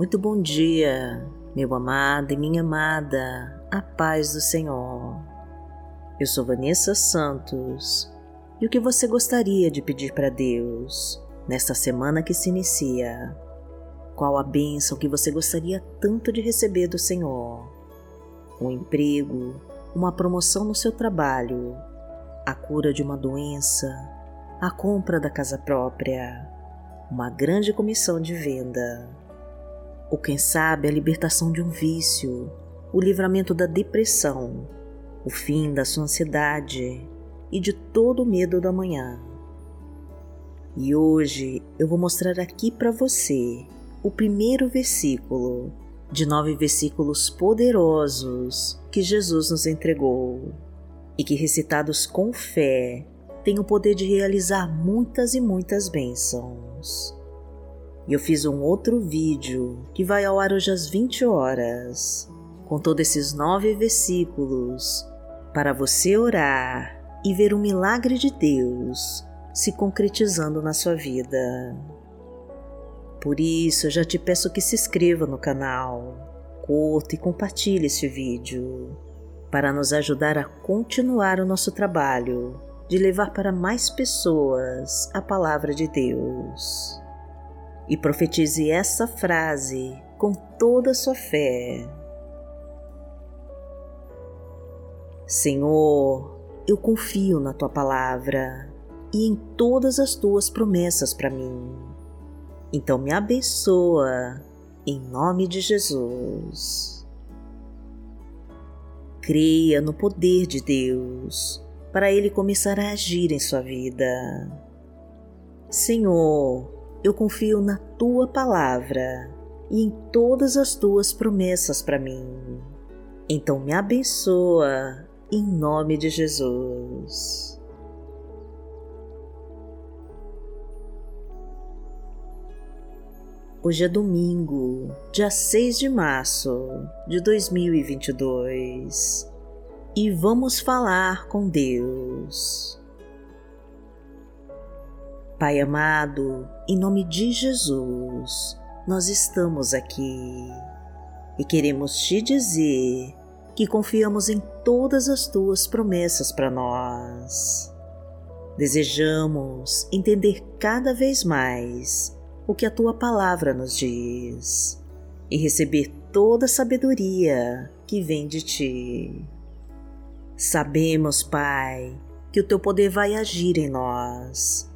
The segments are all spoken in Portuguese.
Muito bom dia, meu amado e minha amada, a paz do Senhor. Eu sou Vanessa Santos e o que você gostaria de pedir para Deus nesta semana que se inicia? Qual a bênção que você gostaria tanto de receber do Senhor? Um emprego, uma promoção no seu trabalho, a cura de uma doença, a compra da casa própria, uma grande comissão de venda ou quem sabe a libertação de um vício, o livramento da depressão, o fim da sua ansiedade e de todo o medo da manhã. E hoje eu vou mostrar aqui para você o primeiro versículo de nove versículos poderosos que Jesus nos entregou e que, recitados com fé, têm o poder de realizar muitas e muitas bênçãos. E eu fiz um outro vídeo que vai ao ar hoje às 20 horas, com todos esses nove versículos, para você orar e ver o milagre de Deus se concretizando na sua vida. Por isso, eu já te peço que se inscreva no canal, curta e compartilhe este vídeo, para nos ajudar a continuar o nosso trabalho de levar para mais pessoas a palavra de Deus e profetize essa frase com toda a sua fé. Senhor, eu confio na tua palavra e em todas as tuas promessas para mim. Então me abençoa em nome de Jesus. Creia no poder de Deus para ele começar a agir em sua vida. Senhor, eu confio na tua palavra e em todas as tuas promessas para mim. Então me abençoa em nome de Jesus. Hoje é domingo, dia 6 de março de 2022 e vamos falar com Deus. Pai amado, em nome de Jesus, nós estamos aqui e queremos te dizer que confiamos em todas as tuas promessas para nós. Desejamos entender cada vez mais o que a tua palavra nos diz e receber toda a sabedoria que vem de ti. Sabemos, Pai, que o teu poder vai agir em nós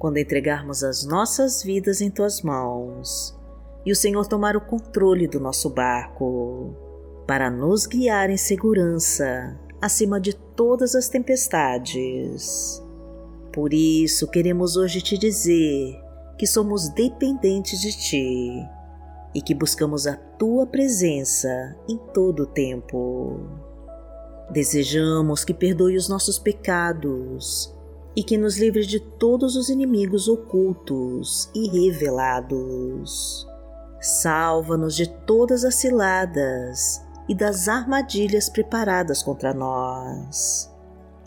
quando entregarmos as nossas vidas em tuas mãos e o Senhor tomar o controle do nosso barco para nos guiar em segurança acima de todas as tempestades. Por isso, queremos hoje te dizer que somos dependentes de ti e que buscamos a tua presença em todo o tempo. Desejamos que perdoe os nossos pecados e que nos livre de todos os inimigos ocultos e revelados. Salva-nos de todas as ciladas e das armadilhas preparadas contra nós.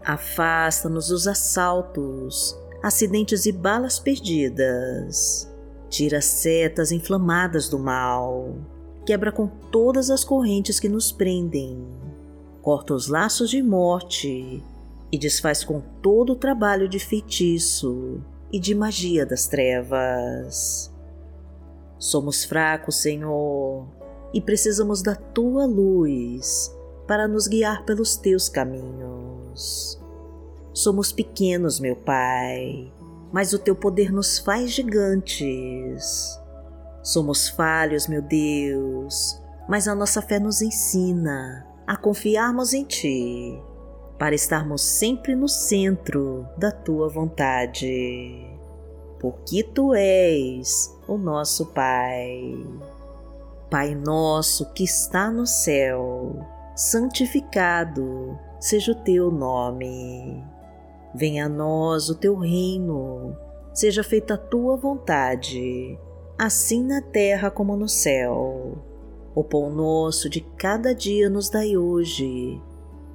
Afasta-nos dos assaltos, acidentes e balas perdidas. Tira as setas inflamadas do mal. Quebra com todas as correntes que nos prendem. Corta os laços de morte e desfaz com todo o trabalho de feitiço e de magia das trevas. Somos fracos, Senhor, e precisamos da tua luz para nos guiar pelos teus caminhos. Somos pequenos, meu Pai, mas o teu poder nos faz gigantes. Somos falhos, meu Deus, mas a nossa fé nos ensina a confiarmos em Ti para estarmos sempre no centro da tua vontade, porque tu és o nosso Pai. Pai nosso que está no céu, santificado seja o teu nome. Venha a nós o teu reino, seja feita a tua vontade, assim na terra como no céu. O pão nosso de cada dia nos dai hoje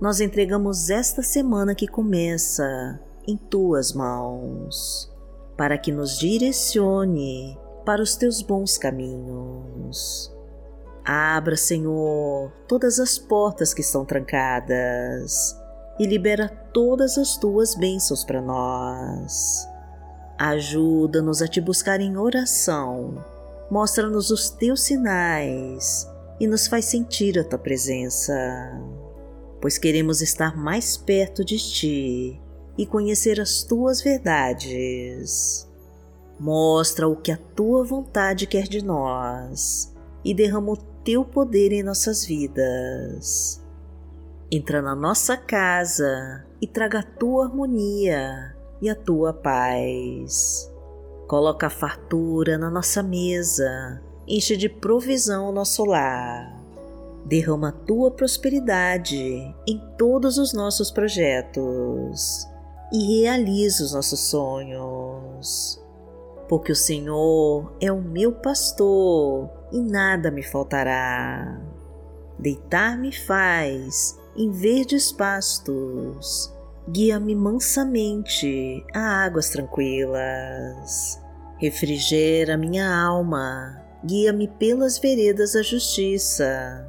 nós entregamos esta semana que começa em tuas mãos, para que nos direcione para os teus bons caminhos. Abra, Senhor, todas as portas que estão trancadas e libera todas as tuas bênçãos para nós. Ajuda-nos a te buscar em oração, mostra-nos os teus sinais e nos faz sentir a tua presença, pois queremos estar mais perto de ti e conhecer as tuas verdades. Mostra o que a tua vontade quer de nós e derrama o teu poder em nossas vidas. Entra na nossa casa e traga a tua harmonia e a tua paz. Coloca a fartura na nossa mesa, enche de provisão o nosso lar. Derrama a tua prosperidade em todos os nossos projetos e realiza os nossos sonhos porque o Senhor é o meu pastor e nada me faltará. Deitar-me faz em verdes pastos, guia-me mansamente a águas tranquilas. Refrigera minha alma, guia-me pelas veredas da justiça,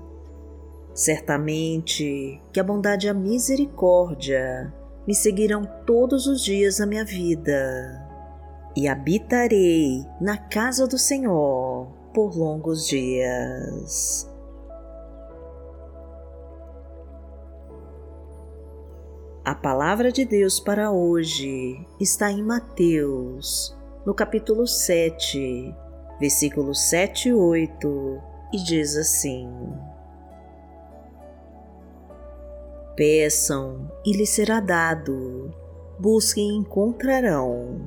Certamente que a bondade e a misericórdia me seguirão todos os dias da minha vida e habitarei na casa do Senhor por longos dias. A palavra de Deus para hoje está em Mateus, no capítulo 7, versículos 7 e 8, e diz assim: Peçam e lhes será dado, busquem e encontrarão.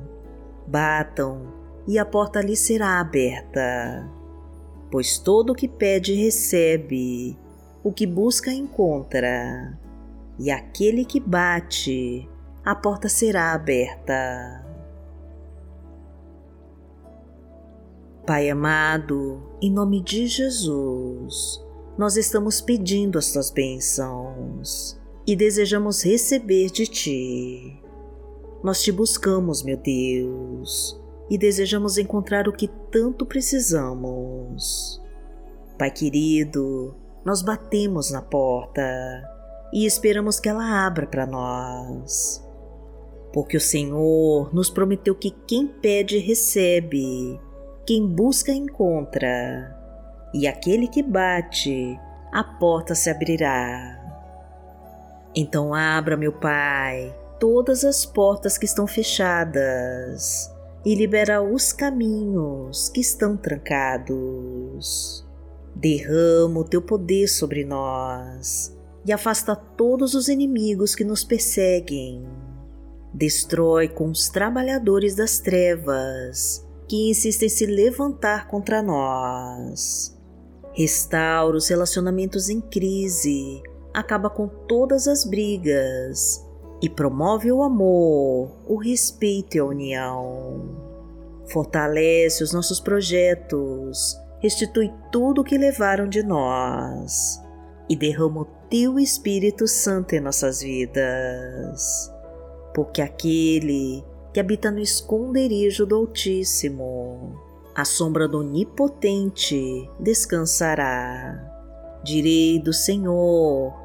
Batam, e a porta lhe será aberta. Pois todo o que pede recebe, o que busca encontra, e aquele que bate, a porta será aberta. Pai amado, em nome de Jesus, nós estamos pedindo as tuas bênçãos e desejamos receber de ti. Nós te buscamos, meu Deus, e desejamos encontrar o que tanto precisamos. Pai querido, nós batemos na porta e esperamos que ela abra para nós. Porque o Senhor nos prometeu que quem pede recebe, quem busca encontra, e aquele que bate, a porta se abrirá. Então abra, meu Pai, todas as portas que estão fechadas e libera os caminhos que estão trancados. Derrama o teu poder sobre nós e afasta todos os inimigos que nos perseguem. Destrói com os trabalhadores das trevas que insistem em se levantar contra nós. Restaura os relacionamentos em crise, acaba com todas as brigas e promove o amor, o respeito e a união. Fortalece os nossos projetos, restitui tudo o que levaram de nós e derrama o teu Espírito Santo em nossas vidas. Porque aquele que habita no esconderijo do Altíssimo, à sombra do Onipotente, descansará. Direi do Senhor,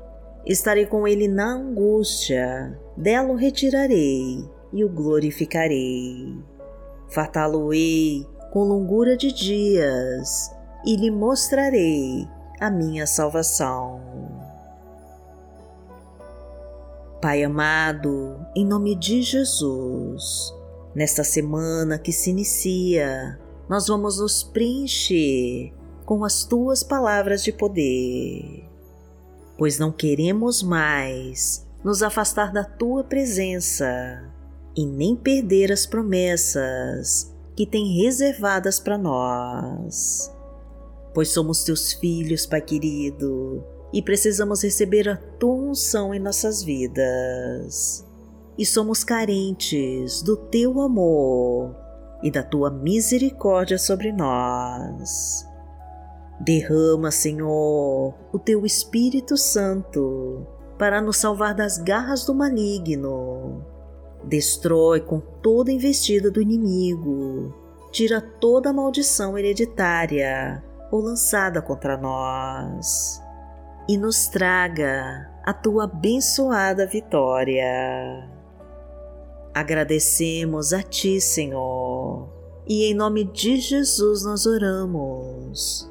Estarei com ele na angústia, dela o retirarei e o glorificarei. Fartá-lo-ei com longura de dias e lhe mostrarei a minha salvação. Pai amado, em nome de Jesus, nesta semana que se inicia, nós vamos nos preencher com as tuas palavras de poder, pois não queremos mais nos afastar da tua presença e nem perder as promessas que tem reservadas para nós. Pois somos teus filhos, Pai querido, e precisamos receber a tua unção em nossas vidas. E somos carentes do teu amor e da tua misericórdia sobre nós. Derrama, Senhor, o teu Espírito Santo para nos salvar das garras do maligno. Destrói com toda investida do inimigo, tira toda maldição hereditária ou lançada contra nós e nos traga a tua abençoada vitória. Agradecemos a Ti, Senhor, e em nome de Jesus nós oramos.